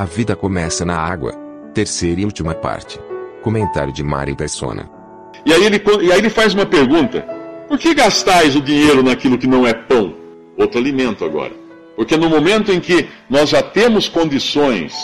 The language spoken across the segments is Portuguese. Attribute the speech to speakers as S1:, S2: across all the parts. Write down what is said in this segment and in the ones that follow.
S1: A vida começa na água. Terceira e última parte. Comentário de Mari Persona.
S2: E aí, ele, e aí ele faz uma pergunta. Por que gastais o dinheiro naquilo que não é pão? Outro alimento agora. Porque no momento em que nós já temos condições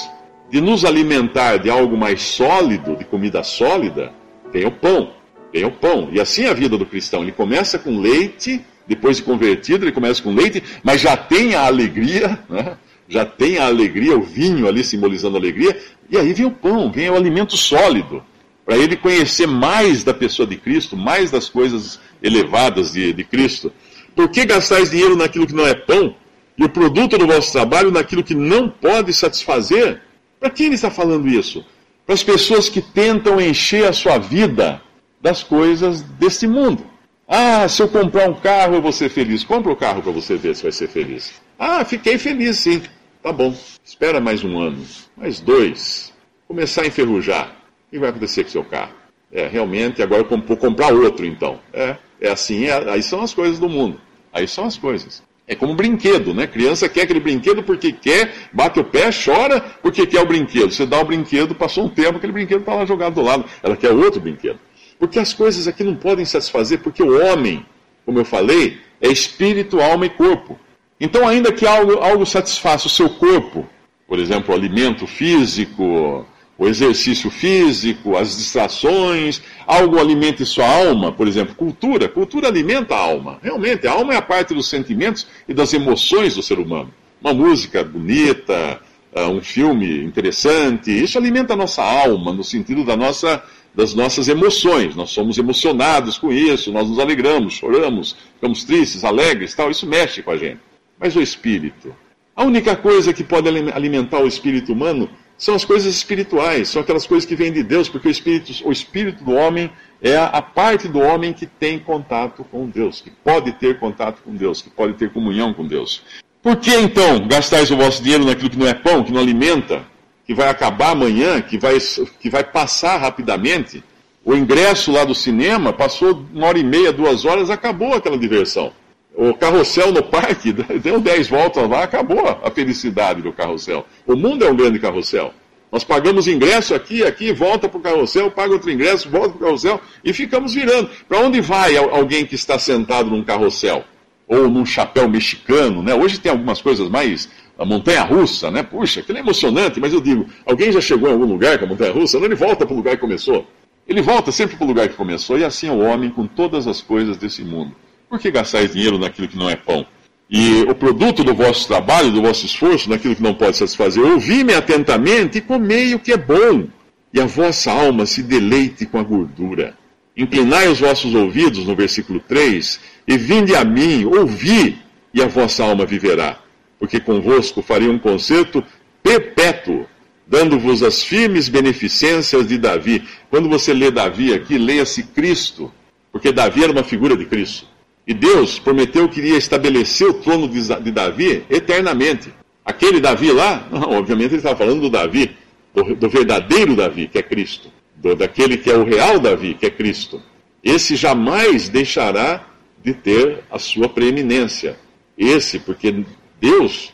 S2: de nos alimentar de algo mais sólido, de comida sólida, tem o pão. Tem o pão. E assim é a vida do cristão. Ele começa com leite, depois de convertido, ele começa com leite, mas já tem a alegria, né? Já tem a alegria, o vinho ali simbolizando a alegria, e aí vem o pão, vem o alimento sólido, para ele conhecer mais da pessoa de Cristo, mais das coisas elevadas de, de Cristo. Por que gastais dinheiro naquilo que não é pão? e o produto do vosso trabalho naquilo que não pode satisfazer. Para quem ele está falando isso? Para as pessoas que tentam encher a sua vida das coisas deste mundo. Ah, se eu comprar um carro eu vou ser feliz. Compra o carro para você ver se vai ser feliz. Ah, fiquei feliz sim. Tá bom. Espera mais um ano, mais dois. Começar a enferrujar. O que vai acontecer com seu carro? É, realmente, agora eu vou comprar outro então. É, é assim, é, aí são as coisas do mundo. Aí são as coisas. É como brinquedo, né? Criança quer aquele brinquedo porque quer, bate o pé, chora porque quer o brinquedo. Você dá o brinquedo, passou um tempo, aquele brinquedo está lá jogado do lado. Ela quer outro brinquedo. Porque as coisas aqui não podem satisfazer, porque o homem, como eu falei, é espírito, alma e corpo. Então, ainda que algo, algo satisfaça o seu corpo, por exemplo, o alimento físico, o exercício físico, as distrações, algo alimente sua alma, por exemplo, cultura. Cultura alimenta a alma. Realmente, a alma é a parte dos sentimentos e das emoções do ser humano. Uma música bonita, ah, um filme interessante, isso alimenta a nossa alma, no sentido da nossa, das nossas emoções. Nós somos emocionados com isso, nós nos alegramos, choramos, ficamos tristes, alegres, tal. Isso mexe com a gente. Mas o espírito? A única coisa que pode alimentar o espírito humano são as coisas espirituais, são aquelas coisas que vêm de Deus, porque o espírito, o espírito do homem é a, parte do homem que tem contato com Deus, que pode ter contato com Deus, que pode ter comunhão com Deus. Por que então gastais o vosso dinheiro naquilo que não é pão, que não alimenta, que vai acabar amanhã, que vai, que vai passar rapidamente? O ingresso lá do cinema passou uma hora e meia, duas horas, acabou aquela diversão. O carrossel no parque deu 10 voltas lá, acabou a felicidade do carrossel. O mundo é um grande carrossel. Nós pagamos ingresso aqui, aqui, volta para o carrossel, paga outro ingresso, volta para o carrossel e ficamos virando. Para onde vai alguém que está sentado num carrossel? Ou num chapéu mexicano, né? Hoje tem algumas coisas mais. A montanha russa, né? Puxa, aquilo é emocionante, mas eu digo, alguém já chegou em algum lugar com a montanha russa? Não, ele volta para o lugar que começou. Ele volta sempre para o lugar que começou, e assim é o homem com todas as coisas desse mundo. Por que gastais dinheiro naquilo que não é pão? E o produto do vosso trabalho, do vosso esforço, naquilo que não pode satisfazer. Ouvi-me atentamente e comei o que é bom, e a vossa alma se deleite com a gordura. Inclinai os vossos ouvidos, no versículo 3, e vinde a mim, ouvi, e a vossa alma viverá. Porque convosco farei um concerto perpétuo, dando-vos as firmes beneficências de Davi. Quando você lê Davi aqui, leia-se Cristo, porque Davi era uma figura de Cristo. E Deus prometeu que iria estabelecer o trono de Davi eternamente. Aquele Davi lá, não, obviamente ele estava falando do Davi, do, do verdadeiro Davi, que é Cristo, do, daquele que é o real Davi, que é Cristo. Esse jamais deixará de ter a sua preeminência. Esse, porque Deus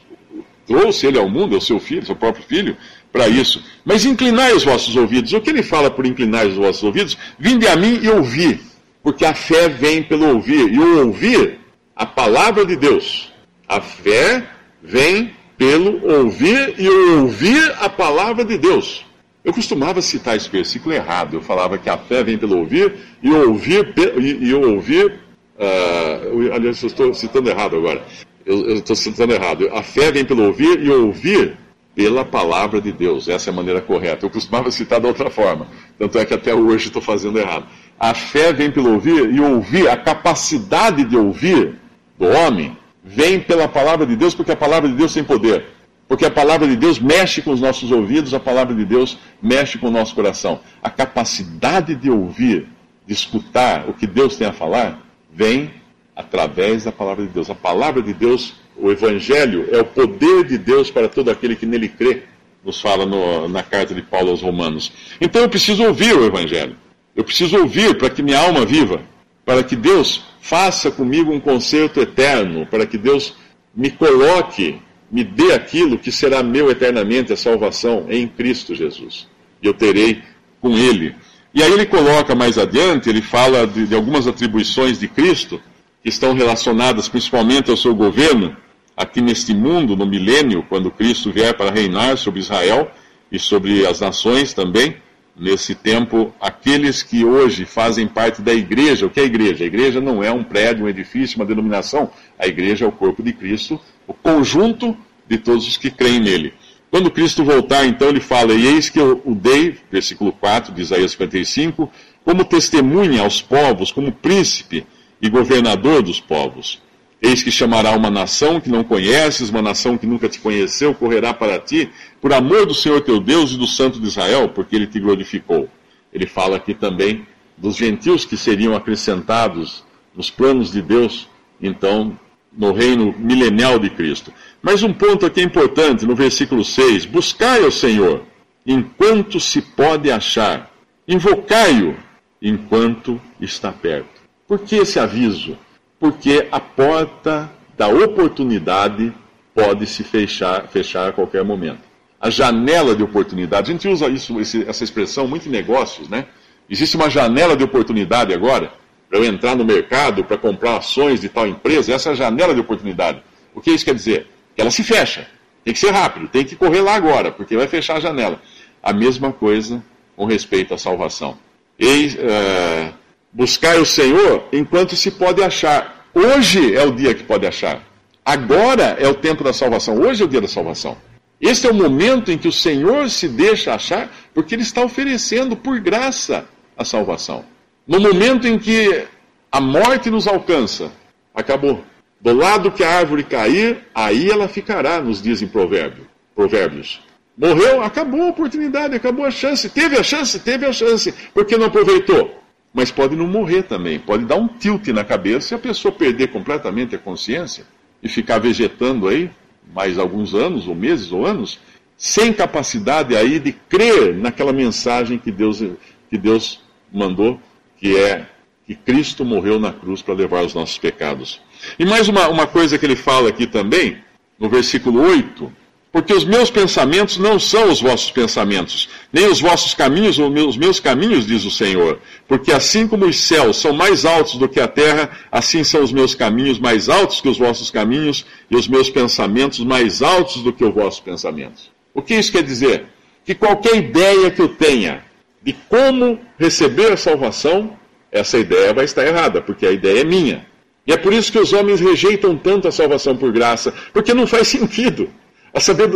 S2: trouxe ele ao mundo, o seu filho, seu próprio filho, para isso. Mas inclinai os vossos ouvidos. O que ele fala por inclinar os vossos ouvidos? Vinde a mim e ouvi porque a fé vem pelo ouvir, e o ouvir a palavra de Deus. A fé vem pelo ouvir e o ouvir a palavra de Deus. Eu costumava citar esse versículo errado. Eu falava que a fé vem pelo ouvir e ouvir e, e ouvir. Uh, aliás, eu estou citando errado agora. Eu estou citando errado. A fé vem pelo ouvir e ouvir pela palavra de Deus. Essa é a maneira correta. Eu costumava citar da outra forma. Tanto é que até hoje estou fazendo errado. A fé vem pelo ouvir e ouvir, a capacidade de ouvir do homem vem pela palavra de Deus, porque a palavra de Deus tem poder. Porque a palavra de Deus mexe com os nossos ouvidos, a palavra de Deus mexe com o nosso coração. A capacidade de ouvir, de escutar o que Deus tem a falar, vem através da palavra de Deus. A palavra de Deus, o Evangelho, é o poder de Deus para todo aquele que nele crê, nos fala no, na carta de Paulo aos Romanos. Então eu preciso ouvir o Evangelho. Eu preciso ouvir para que minha alma viva, para que Deus faça comigo um concerto eterno, para que Deus me coloque me dê aquilo que será meu eternamente, a salvação em Cristo Jesus. E eu terei com Ele. E aí ele coloca mais adiante, ele fala de, de algumas atribuições de Cristo, que estão relacionadas principalmente ao seu governo, aqui neste mundo, no milênio, quando Cristo vier para reinar sobre Israel e sobre as nações também. Nesse tempo, aqueles que hoje fazem parte da igreja, o que é a igreja? A igreja não é um prédio, um edifício, uma denominação. A igreja é o corpo de Cristo, o conjunto de todos os que creem nele. Quando Cristo voltar, então, ele fala: E eis que eu o dei, versículo 4 de Isaías 55, como testemunha aos povos, como príncipe e governador dos povos. Eis que chamará uma nação que não conheces, uma nação que nunca te conheceu, correrá para ti, por amor do Senhor teu Deus e do Santo de Israel, porque ele te glorificou. Ele fala aqui também dos gentios que seriam acrescentados nos planos de Deus, então, no reino milenial de Cristo. Mas um ponto aqui importante, no versículo 6: Buscai ao Senhor enquanto se pode achar, invocai-o enquanto está perto. Por que esse aviso? Porque a porta da oportunidade pode se fechar, fechar a qualquer momento. A janela de oportunidade, a gente usa isso, essa expressão muito em negócios, né? Existe uma janela de oportunidade agora para eu entrar no mercado, para comprar ações de tal empresa, essa é a janela de oportunidade. O que isso quer dizer? Que ela se fecha. Tem que ser rápido, tem que correr lá agora, porque vai fechar a janela. A mesma coisa com respeito à salvação. Uh, buscai o Senhor enquanto se pode achar. Hoje é o dia que pode achar. Agora é o tempo da salvação. Hoje é o dia da salvação. Este é o momento em que o Senhor se deixa achar, porque Ele está oferecendo por graça a salvação. No momento em que a morte nos alcança, acabou. Do lado que a árvore cair, aí ela ficará, nos dizem provérbio, provérbios. Morreu, acabou a oportunidade, acabou a chance. Teve a chance, teve a chance. Porque não aproveitou? Mas pode não morrer também. Pode dar um tilt na cabeça e a pessoa perder completamente a consciência e ficar vegetando aí mais alguns anos, ou meses, ou anos, sem capacidade aí de crer naquela mensagem que Deus, que Deus mandou que é que Cristo morreu na cruz para levar os nossos pecados. E mais uma, uma coisa que ele fala aqui também, no versículo 8: Porque os meus pensamentos não são os vossos pensamentos, nem os vossos caminhos os meus caminhos, diz o Senhor. Porque assim como os céus são mais altos do que a terra, assim são os meus caminhos mais altos que os vossos caminhos, e os meus pensamentos mais altos do que os vossos pensamentos. O que isso quer dizer? Que qualquer ideia que eu tenha de como receber a salvação, essa ideia vai estar errada, porque a ideia é minha. E é por isso que os homens rejeitam tanto a salvação por graça, porque não faz sentido.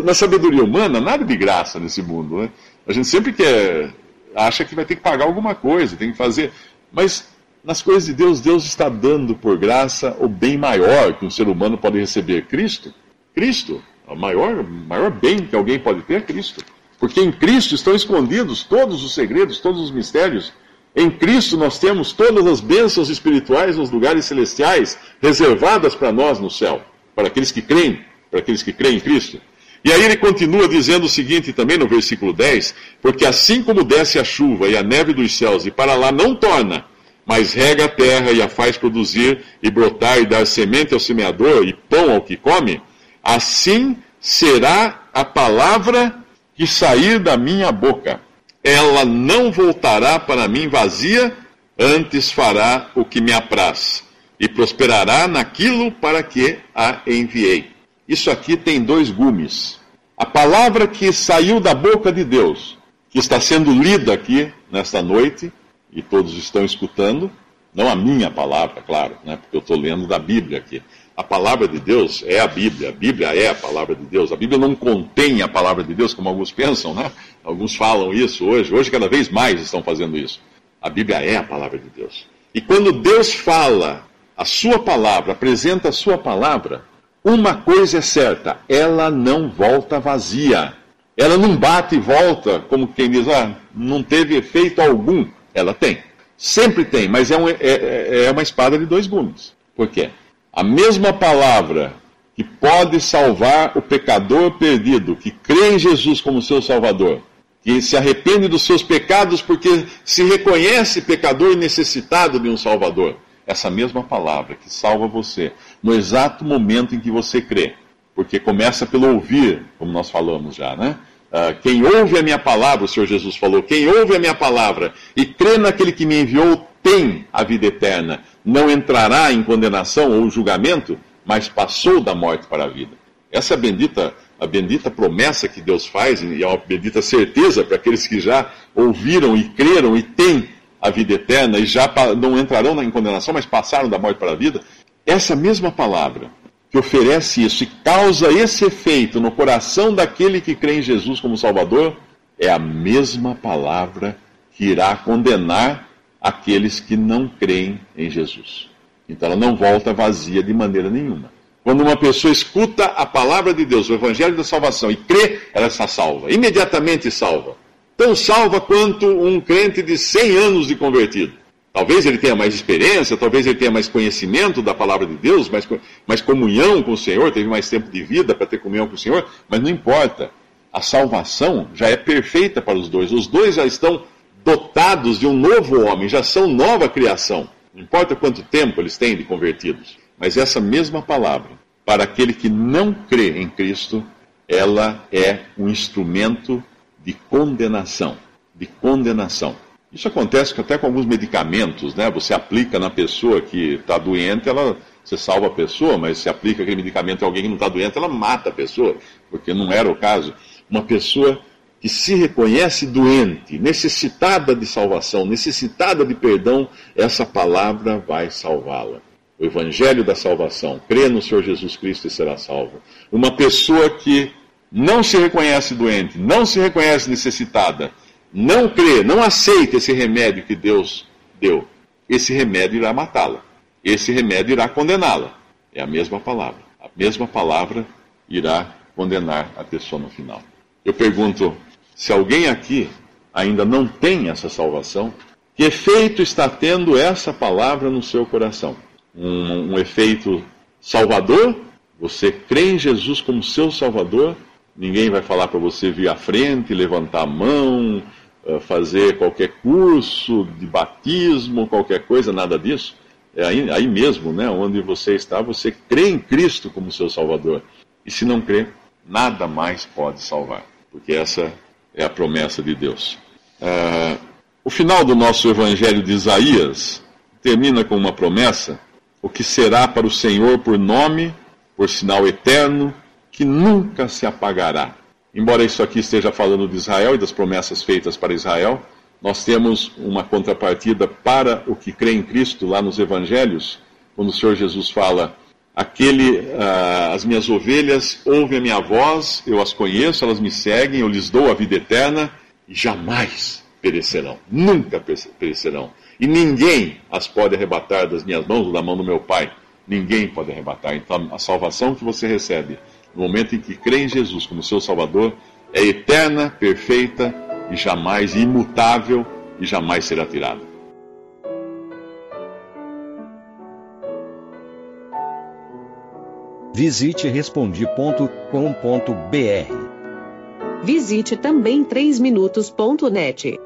S2: Na sabedoria humana, nada de graça nesse mundo. Né? A gente sempre quer, acha que vai ter que pagar alguma coisa, tem que fazer. Mas nas coisas de Deus, Deus está dando por graça o bem maior que um ser humano pode receber: Cristo. Cristo. O maior, maior bem que alguém pode ter é Cristo. Porque em Cristo estão escondidos todos os segredos, todos os mistérios. Em Cristo nós temos todas as bênçãos espirituais nos lugares celestiais reservadas para nós no céu, para aqueles que creem, para aqueles que creem em Cristo. E aí ele continua dizendo o seguinte também no versículo 10: Porque assim como desce a chuva e a neve dos céus e para lá não torna, mas rega a terra e a faz produzir e brotar e dar semente ao semeador e pão ao que come, assim será a palavra que sair da minha boca. Ela não voltará para mim vazia, antes fará o que me apraz, e prosperará naquilo para que a enviei. Isso aqui tem dois gumes. A palavra que saiu da boca de Deus, que está sendo lida aqui nesta noite, e todos estão escutando, não a minha palavra, claro, né, porque eu estou lendo da Bíblia aqui. A palavra de Deus é a Bíblia, a Bíblia é a palavra de Deus. A Bíblia não contém a palavra de Deus, como alguns pensam, né? Alguns falam isso hoje, hoje cada vez mais estão fazendo isso. A Bíblia é a palavra de Deus. E quando Deus fala a sua palavra, apresenta a sua palavra, uma coisa é certa: ela não volta vazia. Ela não bate e volta, como quem diz, ah, não teve efeito algum. Ela tem. Sempre tem, mas é, um, é, é, é uma espada de dois gumes. Por quê? A mesma palavra que pode salvar o pecador perdido, que crê em Jesus como seu Salvador, que se arrepende dos seus pecados porque se reconhece pecador e necessitado de um Salvador. Essa mesma palavra que salva você no exato momento em que você crê. Porque começa pelo ouvir, como nós falamos já, né? Uh, quem ouve a minha palavra, o Senhor Jesus falou, quem ouve a minha palavra e crê naquele que me enviou tem a vida eterna. Não entrará em condenação ou julgamento, mas passou da morte para a vida. Essa é a bendita a bendita promessa que Deus faz, e a bendita certeza para aqueles que já ouviram e creram e têm a vida eterna e já não entrarão em condenação, mas passaram da morte para a vida. Essa mesma palavra que oferece isso e causa esse efeito no coração daquele que crê em Jesus como Salvador, é a mesma palavra que irá condenar aqueles que não creem em Jesus. Então ela não volta vazia de maneira nenhuma. Quando uma pessoa escuta a palavra de Deus, o Evangelho da salvação, e crê, ela está salva. Imediatamente salva. Tão salva quanto um crente de 100 anos de convertido. Talvez ele tenha mais experiência, talvez ele tenha mais conhecimento da palavra de Deus, mais, mais comunhão com o Senhor, teve mais tempo de vida para ter comunhão com o Senhor, mas não importa. A salvação já é perfeita para os dois. Os dois já estão dotados de um novo homem, já são nova criação. Não importa quanto tempo eles têm de convertidos. Mas essa mesma palavra, para aquele que não crê em Cristo, ela é um instrumento de condenação. De condenação. Isso acontece até com alguns medicamentos, né? Você aplica na pessoa que está doente, ela, você salva a pessoa, mas se aplica aquele medicamento a alguém que não está doente, ela mata a pessoa, porque não era o caso. Uma pessoa que se reconhece doente, necessitada de salvação, necessitada de perdão, essa palavra vai salvá-la o Evangelho da salvação, crê no Senhor Jesus Cristo e será salvo. Uma pessoa que não se reconhece doente, não se reconhece necessitada, não crê, não aceita esse remédio que Deus deu, esse remédio irá matá-la. Esse remédio irá condená-la. É a mesma palavra. A mesma palavra irá condenar a pessoa no final. Eu pergunto: se alguém aqui ainda não tem essa salvação, que efeito está tendo essa palavra no seu coração? um, um efeito salvador, você crê em Jesus como seu salvador, ninguém vai falar para você vir à frente, levantar a mão, fazer qualquer curso de batismo, qualquer coisa, nada disso. É aí, aí mesmo, né, onde você está, você crê em Cristo como seu salvador. E se não crê, nada mais pode salvar, porque essa é a promessa de Deus. Uh, o final do nosso Evangelho de Isaías termina com uma promessa o que será para o Senhor por nome, por sinal eterno, que nunca se apagará. Embora isso aqui esteja falando de Israel e das promessas feitas para Israel, nós temos uma contrapartida para o que crê em Cristo lá nos Evangelhos, quando o Senhor Jesus fala: aquele, uh, as minhas ovelhas ouvem a minha voz, eu as conheço, elas me seguem, eu lhes dou a vida eterna e jamais perecerão, nunca perecerão. E ninguém as pode arrebatar das minhas mãos ou da mão do meu Pai. Ninguém pode arrebatar. Então, a salvação que você recebe no momento em que crê em Jesus como seu Salvador é eterna, perfeita e jamais imutável e jamais será tirada.
S3: Visite respondi.com.br.
S4: Visite também 3minutos.net.